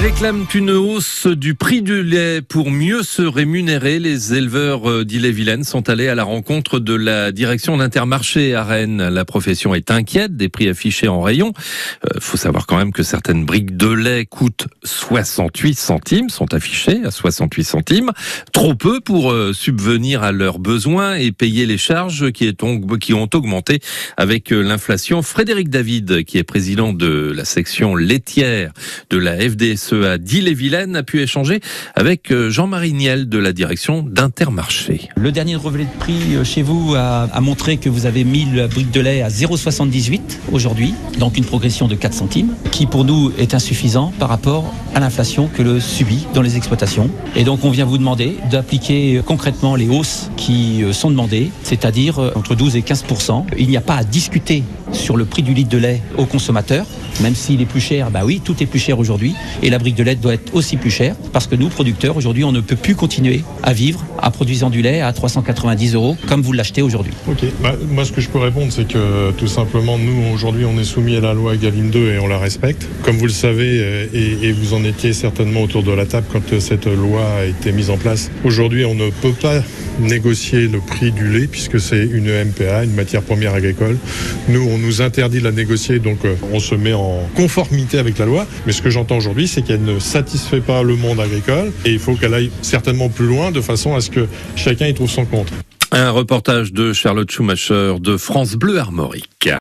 réclament une hausse du prix du lait pour mieux se rémunérer. Les éleveurs euh, d'Ille-et-Vilaine sont allés à la rencontre de la direction d'Intermarché à Rennes. La profession est inquiète des prix affichés en rayon. Euh, faut savoir quand même que certaines briques de lait coûtent 68 centimes, sont affichées à 68 centimes. Trop peu pour euh, subvenir à leurs besoins et payer les charges qui, qui ont augmenté avec euh, l'inflation. Frédéric David, qui est président de la section laitière de la FDS à Dille-et-Vilaine a pu échanger avec euh, Jean-Marie Niel de la direction d'Intermarché. Le dernier relevé de prix euh, chez vous a, montré que vous avez 1000 briques de lait à 0,78 aujourd'hui, donc une progression de 4 centimes, qui pour nous est insuffisant par rapport à l'inflation que le subit dans les exploitations. Et donc on vient vous demander d'appliquer euh, concrètement les hausses qui sont demandées, c'est-à-dire entre 12 et 15% Il n'y a pas à discuter sur le prix du litre de lait au consommateur, même s'il est plus cher, bah oui, tout est plus cher aujourd'hui. Et la brique de lait doit être aussi plus chère parce que nous, producteurs, aujourd'hui, on ne peut plus continuer à vivre en produisant du lait à 390 euros comme vous l'achetez aujourd'hui. Ok, bah, moi ce que je peux répondre, c'est que tout simplement, nous, aujourd'hui, on est soumis à la loi Galim 2 et on la respecte. Comme vous le savez, euh, et, vous en étiez certainement autour de la table quand euh, cette loi a été mise en place, aujourd'hui, on ne peut pas négocier le prix du lait puisque c'est une MPA, une matière première agricole. Nous, on nous interdit de la négocier, donc euh, on se met conformité avec la loi. Mais ce que j'entends aujourd'hui, c'est qu'elle ne satisfait pas le monde agricole et il faut qu'elle aille certainement plus loin de façon à ce que chacun y trouve son compte. Un reportage de Charlotte Schumacher de France Bleu Armorique.